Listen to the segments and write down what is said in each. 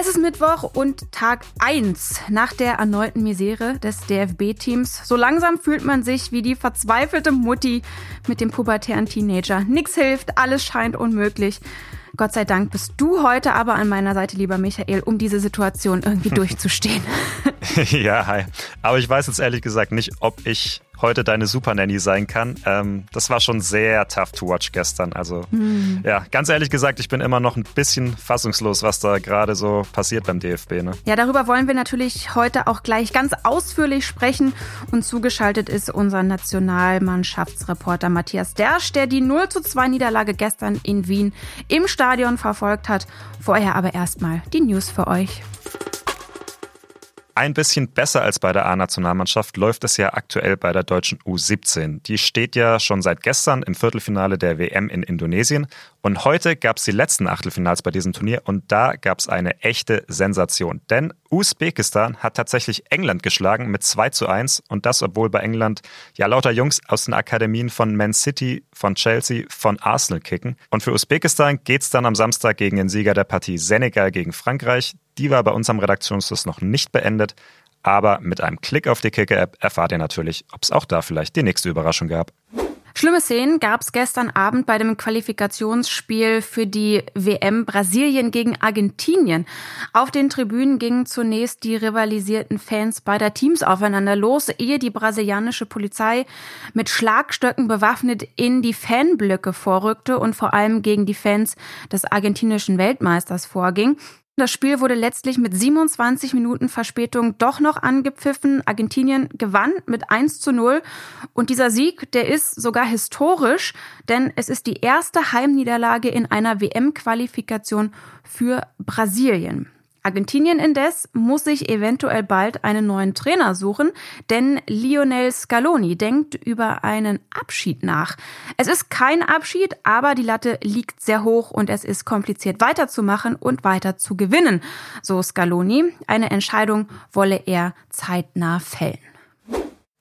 Es ist Mittwoch und Tag 1 nach der erneuten Misere des DFB-Teams. So langsam fühlt man sich wie die verzweifelte Mutti mit dem pubertären Teenager. Nix hilft, alles scheint unmöglich. Gott sei Dank bist du heute aber an meiner Seite, lieber Michael, um diese Situation irgendwie durchzustehen. ja, hi. Aber ich weiß jetzt ehrlich gesagt nicht, ob ich heute deine Super Nanny sein kann. Ähm, das war schon sehr tough to watch gestern. Also mhm. ja, ganz ehrlich gesagt, ich bin immer noch ein bisschen fassungslos, was da gerade so passiert beim DFB. Ne? Ja, darüber wollen wir natürlich heute auch gleich ganz ausführlich sprechen. Und zugeschaltet ist unser Nationalmannschaftsreporter Matthias Dersch, der die 0 zu 2 Niederlage gestern in Wien im Stadion verfolgt hat. Vorher aber erstmal die News für euch. Ein bisschen besser als bei der A-Nationalmannschaft läuft es ja aktuell bei der deutschen U17. Die steht ja schon seit gestern im Viertelfinale der WM in Indonesien. Und heute gab es die letzten Achtelfinals bei diesem Turnier und da gab es eine echte Sensation. Denn Usbekistan hat tatsächlich England geschlagen mit 2 zu 1 und das, obwohl bei England ja lauter Jungs aus den Akademien von Man City, von Chelsea, von Arsenal kicken. Und für Usbekistan geht es dann am Samstag gegen den Sieger der Partie Senegal gegen Frankreich. Die war bei uns am Redaktionsschluss noch nicht beendet. Aber mit einem Klick auf die Kicker-App erfahrt ihr natürlich, ob es auch da vielleicht die nächste Überraschung gab. Schlimme Szenen gab es gestern Abend bei dem Qualifikationsspiel für die WM Brasilien gegen Argentinien. Auf den Tribünen gingen zunächst die rivalisierten Fans beider Teams aufeinander los, ehe die brasilianische Polizei mit Schlagstöcken bewaffnet in die Fanblöcke vorrückte und vor allem gegen die Fans des argentinischen Weltmeisters vorging. Das Spiel wurde letztlich mit 27 Minuten Verspätung doch noch angepfiffen. Argentinien gewann mit 1 zu 0. Und dieser Sieg, der ist sogar historisch, denn es ist die erste Heimniederlage in einer WM-Qualifikation für Brasilien. Argentinien indes muss sich eventuell bald einen neuen Trainer suchen, denn Lionel Scaloni denkt über einen Abschied nach. Es ist kein Abschied, aber die Latte liegt sehr hoch und es ist kompliziert weiterzumachen und weiter zu gewinnen. So Scaloni. Eine Entscheidung wolle er zeitnah fällen.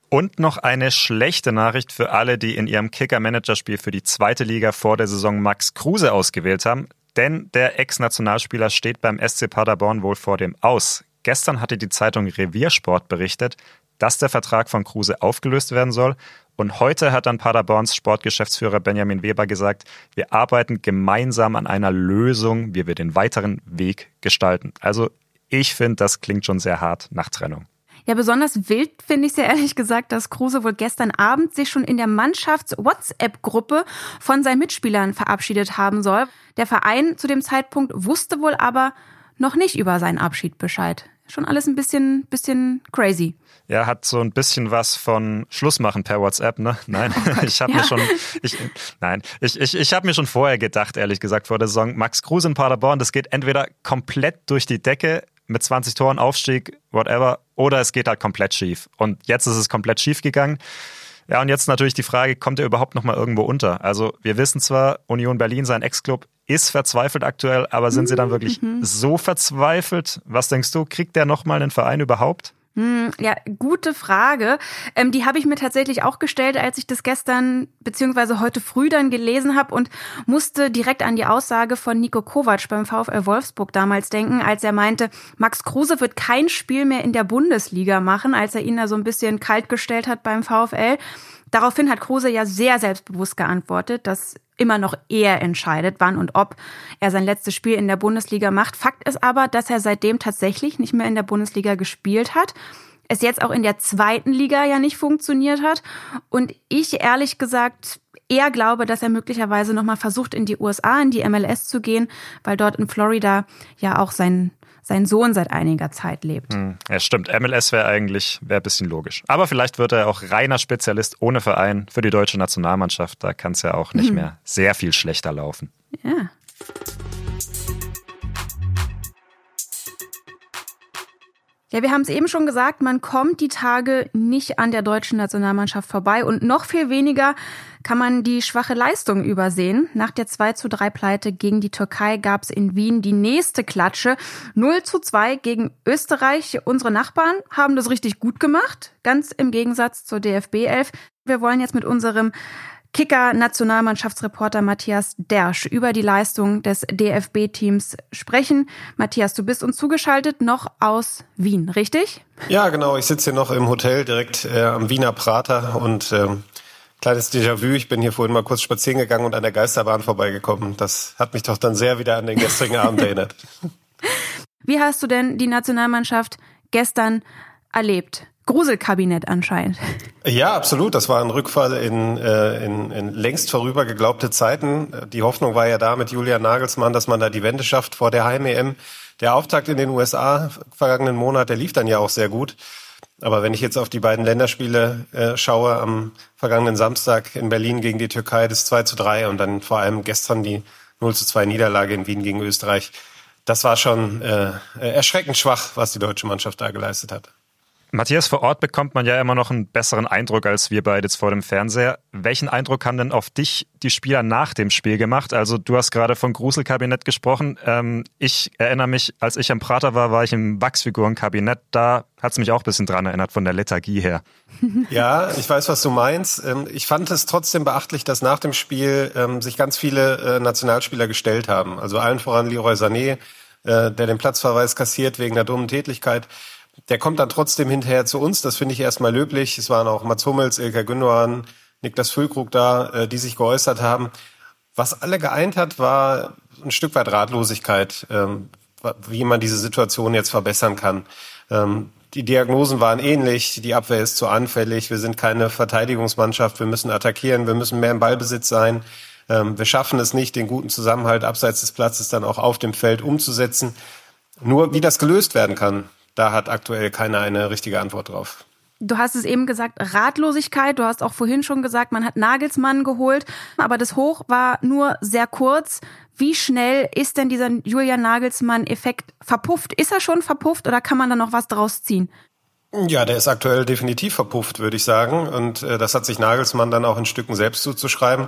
Und noch eine schlechte Nachricht für alle, die in ihrem Kicker-Manager-Spiel für die zweite Liga vor der Saison Max Kruse ausgewählt haben. Denn der Ex-Nationalspieler steht beim SC Paderborn wohl vor dem Aus. Gestern hatte die Zeitung Reviersport berichtet, dass der Vertrag von Kruse aufgelöst werden soll. Und heute hat dann Paderborns Sportgeschäftsführer Benjamin Weber gesagt, wir arbeiten gemeinsam an einer Lösung, wie wir den weiteren Weg gestalten. Also ich finde, das klingt schon sehr hart nach Trennung. Ja, besonders wild finde ich es ja ehrlich gesagt, dass Kruse wohl gestern Abend sich schon in der Mannschafts-WhatsApp-Gruppe von seinen Mitspielern verabschiedet haben soll. Der Verein zu dem Zeitpunkt wusste wohl aber noch nicht über seinen Abschied Bescheid. Schon alles ein bisschen, bisschen crazy. Ja, hat so ein bisschen was von Schluss machen per WhatsApp, ne? Nein, oh ich habe ja. mir schon, ich, nein, ich, ich, ich habe mir schon vorher gedacht, ehrlich gesagt, vor der Saison, Max Kruse in Paderborn, das geht entweder komplett durch die Decke mit 20 Toren, Aufstieg, whatever, oder es geht halt komplett schief. Und jetzt ist es komplett schief gegangen. Ja, und jetzt natürlich die Frage, kommt er überhaupt noch mal irgendwo unter? Also wir wissen zwar, Union Berlin, sein Ex-Club, ist verzweifelt aktuell, aber sind sie dann wirklich mhm. so verzweifelt? Was denkst du, kriegt der noch mal einen Verein überhaupt? Hm, ja, gute Frage. Ähm, die habe ich mir tatsächlich auch gestellt, als ich das gestern beziehungsweise heute früh dann gelesen habe und musste direkt an die Aussage von Nico Kovac beim VfL Wolfsburg damals denken, als er meinte, Max Kruse wird kein Spiel mehr in der Bundesliga machen, als er ihn da so ein bisschen kalt gestellt hat beim VfL. Daraufhin hat Kruse ja sehr selbstbewusst geantwortet, dass immer noch er entscheidet, wann und ob er sein letztes Spiel in der Bundesliga macht. Fakt ist aber, dass er seitdem tatsächlich nicht mehr in der Bundesliga gespielt hat. Es jetzt auch in der zweiten Liga ja nicht funktioniert hat. Und ich ehrlich gesagt eher glaube, dass er möglicherweise nochmal versucht, in die USA, in die MLS zu gehen, weil dort in Florida ja auch sein sein Sohn seit einiger Zeit lebt. Hm, ja, stimmt. MLS wäre eigentlich wäre ein bisschen logisch. Aber vielleicht wird er auch reiner Spezialist ohne Verein für die deutsche Nationalmannschaft. Da kann es ja auch nicht hm. mehr sehr viel schlechter laufen. Ja. Ja, wir haben es eben schon gesagt, man kommt die Tage nicht an der deutschen Nationalmannschaft vorbei und noch viel weniger kann man die schwache Leistung übersehen. Nach der 2 zu 3 Pleite gegen die Türkei gab es in Wien die nächste Klatsche. 0 zu 2 gegen Österreich. Unsere Nachbarn haben das richtig gut gemacht, ganz im Gegensatz zur DFB 11. Wir wollen jetzt mit unserem Kicker-Nationalmannschaftsreporter Matthias Dersch über die Leistung des DFB-Teams sprechen. Matthias, du bist uns zugeschaltet noch aus Wien, richtig? Ja, genau. Ich sitze hier noch im Hotel direkt äh, am Wiener Prater und ähm, kleines Déjà-vu. Ich bin hier vorhin mal kurz spazieren gegangen und an der Geisterbahn vorbeigekommen. Das hat mich doch dann sehr wieder an den gestrigen Abend erinnert. Wie hast du denn die Nationalmannschaft gestern erlebt? Gruselkabinett anscheinend. Ja, absolut. Das war ein Rückfall in, äh, in, in längst vorüber geglaubte Zeiten. Die Hoffnung war ja da mit Julian Nagelsmann, dass man da die Wende schafft vor der Heim-EM. Der Auftakt in den USA vergangenen Monat, der lief dann ja auch sehr gut. Aber wenn ich jetzt auf die beiden Länderspiele äh, schaue, am vergangenen Samstag in Berlin gegen die Türkei das 2 zu 3 und dann vor allem gestern die 0 zu 2 Niederlage in Wien gegen Österreich, das war schon äh, erschreckend schwach, was die deutsche Mannschaft da geleistet hat. Matthias, vor Ort bekommt man ja immer noch einen besseren Eindruck als wir beide jetzt vor dem Fernseher. Welchen Eindruck haben denn auf dich die Spieler nach dem Spiel gemacht? Also du hast gerade von Gruselkabinett gesprochen. Ähm, ich erinnere mich, als ich am Prater war, war ich im Wachsfigurenkabinett. Da hat es mich auch ein bisschen dran erinnert von der Lethargie her. Ja, ich weiß, was du meinst. Ähm, ich fand es trotzdem beachtlich, dass nach dem Spiel ähm, sich ganz viele äh, Nationalspieler gestellt haben. Also allen voran Leroy Sané, äh, der den Platzverweis kassiert wegen der dummen Tätigkeit der kommt dann trotzdem hinterher zu uns. Das finde ich erstmal löblich. Es waren auch Mats Hummels, Ilka Gündogan, Niklas Füllkrug da, äh, die sich geäußert haben. Was alle geeint hat, war ein Stück weit Ratlosigkeit, ähm, wie man diese Situation jetzt verbessern kann. Ähm, die Diagnosen waren ähnlich. Die Abwehr ist zu anfällig. Wir sind keine Verteidigungsmannschaft. Wir müssen attackieren. Wir müssen mehr im Ballbesitz sein. Ähm, wir schaffen es nicht, den guten Zusammenhalt abseits des Platzes dann auch auf dem Feld umzusetzen. Nur wie das gelöst werden kann, da hat aktuell keiner eine richtige Antwort drauf. Du hast es eben gesagt, Ratlosigkeit. Du hast auch vorhin schon gesagt, man hat Nagelsmann geholt, aber das Hoch war nur sehr kurz. Wie schnell ist denn dieser Julian Nagelsmann-Effekt verpufft? Ist er schon verpufft oder kann man da noch was draus ziehen? Ja, der ist aktuell definitiv verpufft, würde ich sagen. Und äh, das hat sich Nagelsmann dann auch in Stücken selbst zuzuschreiben.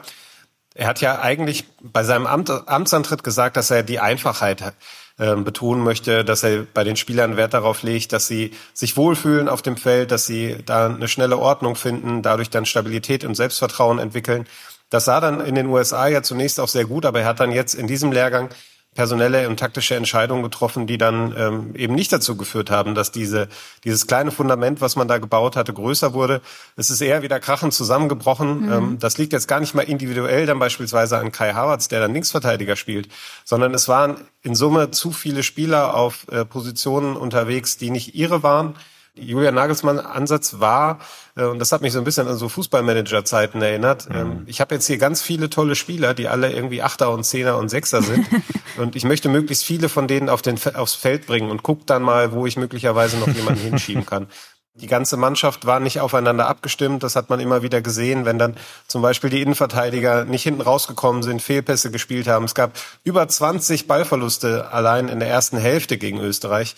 Er hat ja eigentlich bei seinem Amt, Amtsantritt gesagt, dass er die Einfachheit ähm, betonen möchte, dass er bei den Spielern Wert darauf legt, dass sie sich wohlfühlen auf dem Feld, dass sie da eine schnelle Ordnung finden, dadurch dann Stabilität und Selbstvertrauen entwickeln. Das sah dann in den USA ja zunächst auch sehr gut, aber er hat dann jetzt in diesem Lehrgang personelle und taktische Entscheidungen getroffen, die dann ähm, eben nicht dazu geführt haben, dass diese, dieses kleine Fundament, was man da gebaut hatte, größer wurde. Es ist eher wieder krachend zusammengebrochen. Mhm. Ähm, das liegt jetzt gar nicht mal individuell dann beispielsweise an Kai Havertz, der dann Linksverteidiger spielt, sondern es waren in Summe zu viele Spieler auf äh, Positionen unterwegs, die nicht ihre waren Julian Nagelsmann Ansatz war, äh, und das hat mich so ein bisschen an so Fußballmanager-Zeiten erinnert. Mhm. Ähm, ich habe jetzt hier ganz viele tolle Spieler, die alle irgendwie Achter und Zehner und Sechser sind. und ich möchte möglichst viele von denen auf den, aufs Feld bringen und guck dann mal, wo ich möglicherweise noch jemanden hinschieben kann. Die ganze Mannschaft war nicht aufeinander abgestimmt. Das hat man immer wieder gesehen, wenn dann zum Beispiel die Innenverteidiger nicht hinten rausgekommen sind, Fehlpässe gespielt haben. Es gab über 20 Ballverluste allein in der ersten Hälfte gegen Österreich.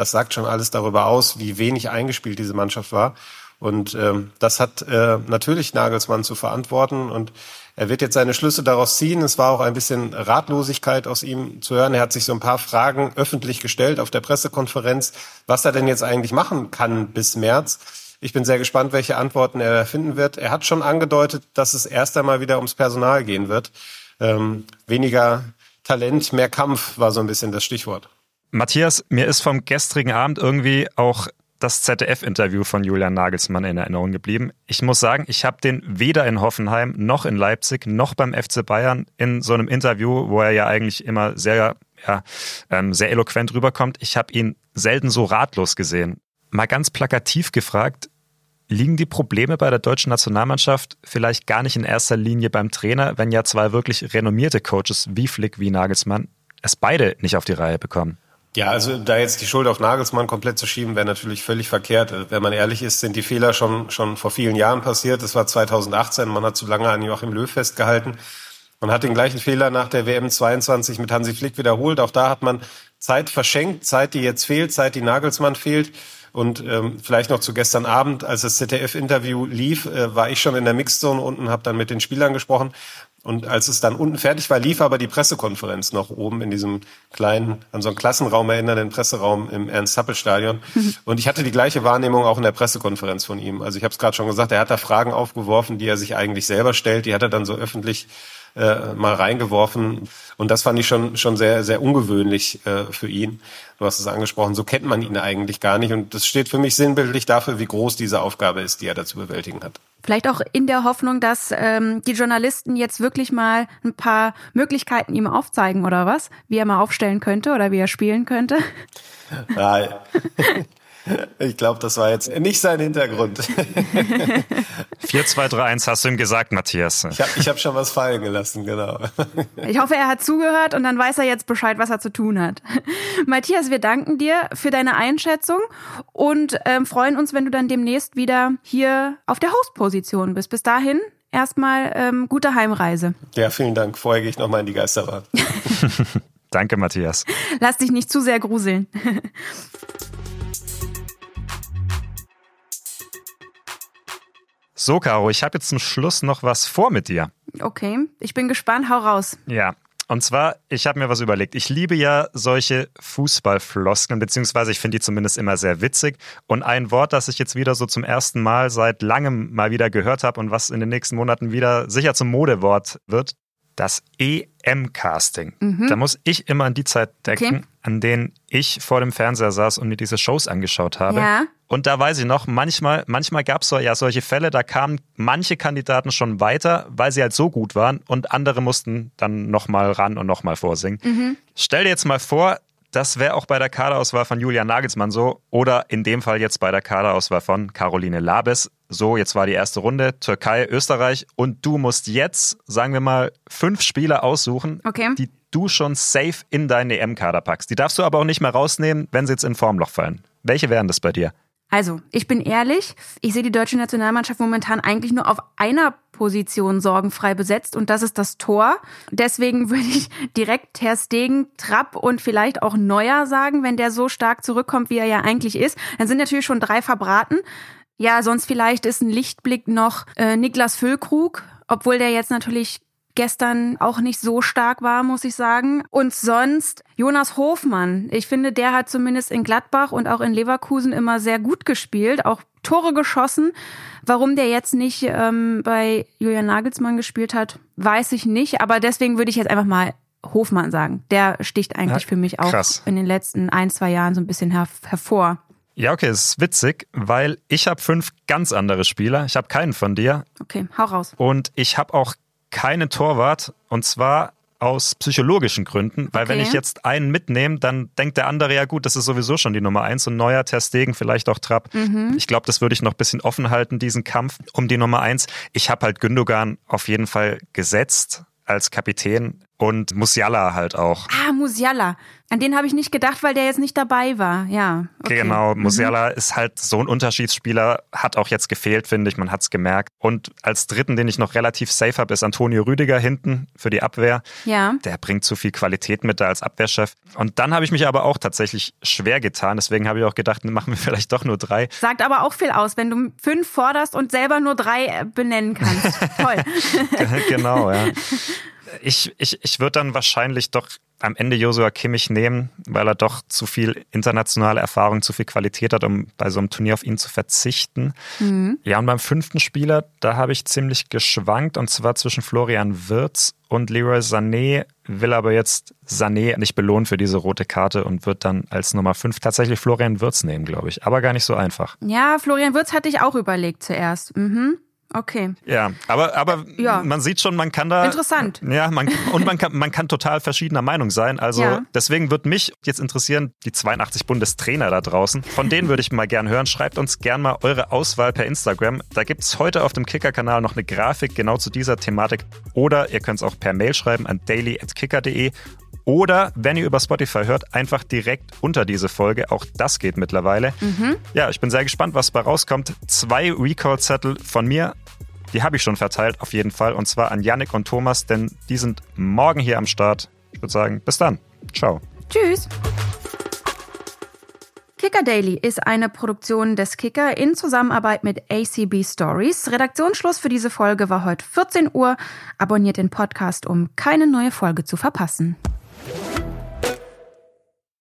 Das sagt schon alles darüber aus, wie wenig eingespielt diese Mannschaft war. Und ähm, das hat äh, natürlich Nagelsmann zu verantworten und er wird jetzt seine Schlüsse daraus ziehen. Es war auch ein bisschen Ratlosigkeit aus ihm zu hören. Er hat sich so ein paar Fragen öffentlich gestellt auf der Pressekonferenz, was er denn jetzt eigentlich machen kann bis März. Ich bin sehr gespannt, welche Antworten er finden wird. Er hat schon angedeutet, dass es erst einmal wieder ums Personal gehen wird. Ähm, weniger Talent, mehr Kampf war so ein bisschen das Stichwort. Matthias, mir ist vom gestrigen Abend irgendwie auch das ZDF-Interview von Julian Nagelsmann in Erinnerung geblieben. Ich muss sagen, ich habe den weder in Hoffenheim noch in Leipzig noch beim FC Bayern in so einem Interview, wo er ja eigentlich immer sehr, ja, ähm, sehr eloquent rüberkommt. Ich habe ihn selten so ratlos gesehen. Mal ganz plakativ gefragt, liegen die Probleme bei der deutschen Nationalmannschaft vielleicht gar nicht in erster Linie beim Trainer, wenn ja zwei wirklich renommierte Coaches wie Flick wie Nagelsmann es beide nicht auf die Reihe bekommen? Ja, also da jetzt die Schuld auf Nagelsmann komplett zu schieben, wäre natürlich völlig verkehrt. Wenn man ehrlich ist, sind die Fehler schon, schon vor vielen Jahren passiert. Das war 2018. Man hat zu lange an Joachim Löw festgehalten. Man hat den gleichen Fehler nach der WM 22 mit Hansi Flick wiederholt. Auch da hat man Zeit verschenkt, Zeit, die jetzt fehlt, Zeit, die Nagelsmann fehlt. Und ähm, vielleicht noch zu gestern Abend, als das ZDF-Interview lief, äh, war ich schon in der Mixzone unten, habe dann mit den Spielern gesprochen. Und als es dann unten fertig war, lief aber die Pressekonferenz noch oben in diesem kleinen, an so einen Klassenraum erinnernden Presseraum im Ernst-Happel-Stadion. Und ich hatte die gleiche Wahrnehmung auch in der Pressekonferenz von ihm. Also ich habe es gerade schon gesagt, er hat da Fragen aufgeworfen, die er sich eigentlich selber stellt. Die hat er dann so öffentlich äh, mal reingeworfen. Und das fand ich schon, schon sehr, sehr ungewöhnlich äh, für ihn. Du hast es angesprochen, so kennt man ihn eigentlich gar nicht. Und das steht für mich sinnbildlich dafür, wie groß diese Aufgabe ist, die er da zu bewältigen hat. Vielleicht auch in der Hoffnung, dass ähm, die Journalisten jetzt wirklich mal ein paar Möglichkeiten ihm aufzeigen oder was, wie er mal aufstellen könnte oder wie er spielen könnte. Ja, ich glaube, das war jetzt nicht sein Hintergrund. 4, 2, 3, 1 hast du ihm gesagt, Matthias. Ich habe ich hab schon was fallen gelassen, genau. Ich hoffe, er hat zugehört und dann weiß er jetzt Bescheid, was er zu tun hat. Matthias, wir danken dir für deine Einschätzung und ähm, freuen uns, wenn du dann demnächst wieder hier auf der Hostposition bist. Bis dahin erstmal ähm, gute Heimreise. Ja, vielen Dank. Vorher gehe ich nochmal in die Geisterbahn. Danke, Matthias. Lass dich nicht zu sehr gruseln. So, Caro, ich habe jetzt zum Schluss noch was vor mit dir. Okay, ich bin gespannt, hau raus. Ja, und zwar, ich habe mir was überlegt. Ich liebe ja solche Fußballfloskeln, beziehungsweise ich finde die zumindest immer sehr witzig. Und ein Wort, das ich jetzt wieder so zum ersten Mal seit langem mal wieder gehört habe und was in den nächsten Monaten wieder sicher zum Modewort wird, das EM-Casting. Mhm. Da muss ich immer an die Zeit denken, okay. an denen ich vor dem Fernseher saß und mir diese Shows angeschaut habe. Ja. Und da weiß ich noch, manchmal, manchmal gab es so, ja solche Fälle, da kamen manche Kandidaten schon weiter, weil sie halt so gut waren und andere mussten dann nochmal ran und nochmal vorsingen. Mhm. Stell dir jetzt mal vor, das wäre auch bei der Kaderauswahl von Julian Nagelsmann so oder in dem Fall jetzt bei der Kaderauswahl von Caroline Labes. So, jetzt war die erste Runde, Türkei, Österreich und du musst jetzt, sagen wir mal, fünf Spieler aussuchen, okay. die du schon safe in deinen EM-Kader packst. Die darfst du aber auch nicht mehr rausnehmen, wenn sie jetzt in Formloch fallen. Welche wären das bei dir? Also, ich bin ehrlich, ich sehe die deutsche Nationalmannschaft momentan eigentlich nur auf einer Position sorgenfrei besetzt und das ist das Tor. Deswegen würde ich direkt Ter Stegen, Trapp und vielleicht auch Neuer sagen, wenn der so stark zurückkommt, wie er ja eigentlich ist. Dann sind natürlich schon drei verbraten. Ja, sonst vielleicht ist ein Lichtblick noch äh, Niklas Füllkrug, obwohl der jetzt natürlich gestern auch nicht so stark war, muss ich sagen. Und sonst Jonas Hofmann. Ich finde, der hat zumindest in Gladbach und auch in Leverkusen immer sehr gut gespielt, auch Tore geschossen. Warum der jetzt nicht ähm, bei Julian Nagelsmann gespielt hat, weiß ich nicht. Aber deswegen würde ich jetzt einfach mal Hofmann sagen. Der sticht eigentlich ja, für mich auch krass. in den letzten ein, zwei Jahren so ein bisschen her hervor. Ja, okay, es ist witzig, weil ich habe fünf ganz andere Spieler. Ich habe keinen von dir. Okay, hau raus. Und ich habe auch keinen Torwart und zwar aus psychologischen Gründen, weil okay. wenn ich jetzt einen mitnehme, dann denkt der andere ja gut, das ist sowieso schon die Nummer eins und neuer Testegen, vielleicht auch Trapp. Mhm. Ich glaube, das würde ich noch ein bisschen offen halten, diesen Kampf um die Nummer eins. Ich habe halt Gündogan auf jeden Fall gesetzt als Kapitän und Musiala halt auch. Ah, Musiala. An den habe ich nicht gedacht, weil der jetzt nicht dabei war. Ja. Okay. Genau, mhm. Musiala mhm. ist halt so ein Unterschiedsspieler, hat auch jetzt gefehlt, finde ich, man hat es gemerkt. Und als dritten, den ich noch relativ safe habe, ist Antonio Rüdiger hinten für die Abwehr. Ja. Der bringt zu viel Qualität mit da als Abwehrchef. Und dann habe ich mich aber auch tatsächlich schwer getan. Deswegen habe ich auch gedacht, machen wir vielleicht doch nur drei. Sagt aber auch viel aus, wenn du fünf forderst und selber nur drei äh, benennen kannst. Toll. genau, ja. Ich, ich, ich würde dann wahrscheinlich doch am Ende Josua Kimmich nehmen, weil er doch zu viel internationale Erfahrung, zu viel Qualität hat, um bei so einem Turnier auf ihn zu verzichten. Mhm. Ja, und beim fünften Spieler, da habe ich ziemlich geschwankt und zwar zwischen Florian Wirz und Leroy Sané, will aber jetzt Sané nicht belohnen für diese rote Karte und wird dann als Nummer fünf tatsächlich Florian Wirz nehmen, glaube ich. Aber gar nicht so einfach. Ja, Florian Wirz hatte ich auch überlegt zuerst. Mhm. Okay. Ja, aber, aber ja. man sieht schon, man kann da. Interessant. Ja, man, und man kann, man kann total verschiedener Meinung sein. Also ja. deswegen würde mich jetzt interessieren, die 82 Bundestrainer da draußen. Von denen würde ich mal gern hören. Schreibt uns gern mal eure Auswahl per Instagram. Da gibt es heute auf dem Kicker-Kanal noch eine Grafik genau zu dieser Thematik. Oder ihr könnt es auch per Mail schreiben an daily.kicker.de oder wenn ihr über Spotify hört, einfach direkt unter diese Folge. Auch das geht mittlerweile. Mhm. Ja, ich bin sehr gespannt, was bei rauskommt. Zwei Recall-Zettel von mir. Die habe ich schon verteilt, auf jeden Fall. Und zwar an Yannick und Thomas, denn die sind morgen hier am Start. Ich würde sagen, bis dann. Ciao. Tschüss. Kicker Daily ist eine Produktion des Kicker in Zusammenarbeit mit ACB Stories. Redaktionsschluss für diese Folge war heute 14 Uhr. Abonniert den Podcast, um keine neue Folge zu verpassen. Thank you.